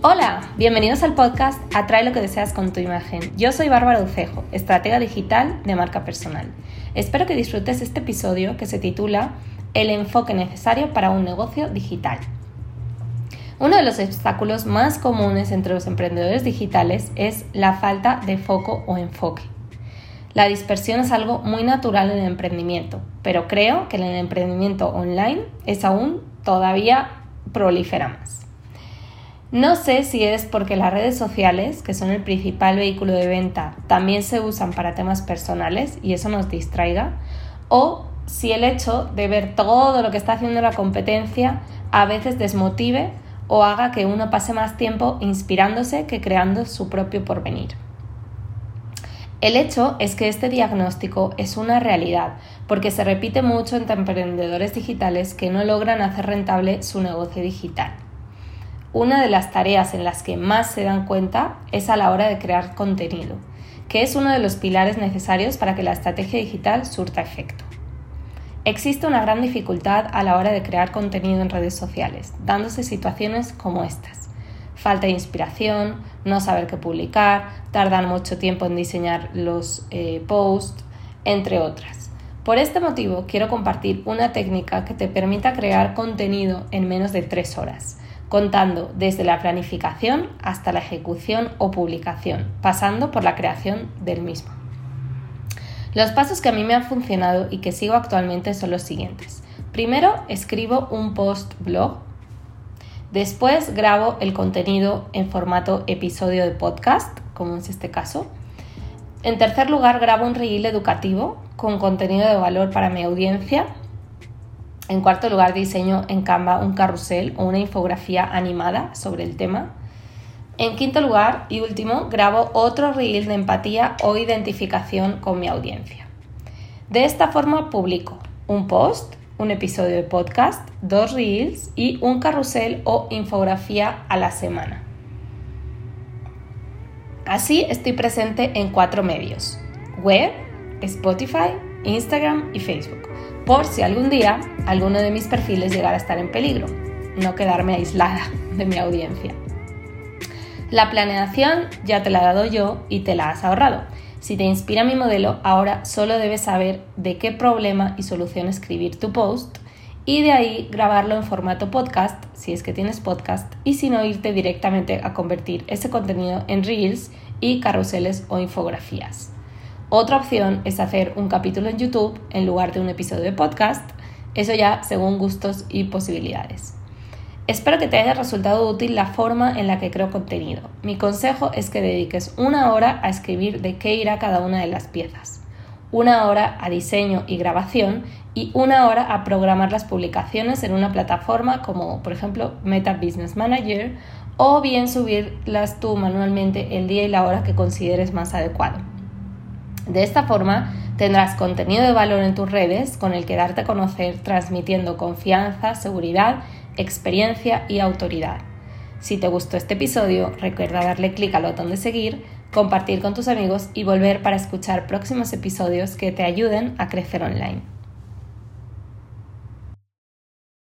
Hola, bienvenidos al podcast Atrae lo que deseas con tu imagen. Yo soy Bárbara Ucejo, estratega digital de marca personal. Espero que disfrutes este episodio que se titula El enfoque necesario para un negocio digital. Uno de los obstáculos más comunes entre los emprendedores digitales es la falta de foco o enfoque. La dispersión es algo muy natural en el emprendimiento, pero creo que en el emprendimiento online es aún todavía prolifera más. No sé si es porque las redes sociales, que son el principal vehículo de venta, también se usan para temas personales y eso nos distraiga, o si el hecho de ver todo lo que está haciendo la competencia a veces desmotive o haga que uno pase más tiempo inspirándose que creando su propio porvenir. El hecho es que este diagnóstico es una realidad, porque se repite mucho entre emprendedores digitales que no logran hacer rentable su negocio digital. Una de las tareas en las que más se dan cuenta es a la hora de crear contenido, que es uno de los pilares necesarios para que la estrategia digital surta efecto. Existe una gran dificultad a la hora de crear contenido en redes sociales, dándose situaciones como estas. Falta de inspiración, no saber qué publicar, tardar mucho tiempo en diseñar los eh, posts, entre otras. Por este motivo quiero compartir una técnica que te permita crear contenido en menos de tres horas, contando desde la planificación hasta la ejecución o publicación, pasando por la creación del mismo. Los pasos que a mí me han funcionado y que sigo actualmente son los siguientes. Primero, escribo un post blog. Después grabo el contenido en formato episodio de podcast, como es este caso. En tercer lugar, grabo un reel educativo con contenido de valor para mi audiencia. En cuarto lugar, diseño en Canva un carrusel o una infografía animada sobre el tema. En quinto lugar y último, grabo otro reel de empatía o identificación con mi audiencia. De esta forma publico un post, un episodio de podcast, dos reels y un carrusel o infografía a la semana. Así estoy presente en cuatro medios, web, Spotify, Instagram y Facebook, por si algún día alguno de mis perfiles llegara a estar en peligro, no quedarme aislada de mi audiencia. La planeación ya te la he dado yo y te la has ahorrado. Si te inspira mi modelo, ahora solo debes saber de qué problema y solución escribir tu post y de ahí grabarlo en formato podcast, si es que tienes podcast, y si no irte directamente a convertir ese contenido en reels y carruseles o infografías. Otra opción es hacer un capítulo en YouTube en lugar de un episodio de podcast, eso ya según gustos y posibilidades. Espero que te haya resultado útil la forma en la que creo contenido. Mi consejo es que dediques una hora a escribir de qué irá cada una de las piezas, una hora a diseño y grabación y una hora a programar las publicaciones en una plataforma como por ejemplo Meta Business Manager o bien subirlas tú manualmente el día y la hora que consideres más adecuado. De esta forma tendrás contenido de valor en tus redes con el que darte a conocer transmitiendo confianza, seguridad experiencia y autoridad. Si te gustó este episodio, recuerda darle clic al botón de seguir, compartir con tus amigos y volver para escuchar próximos episodios que te ayuden a crecer online.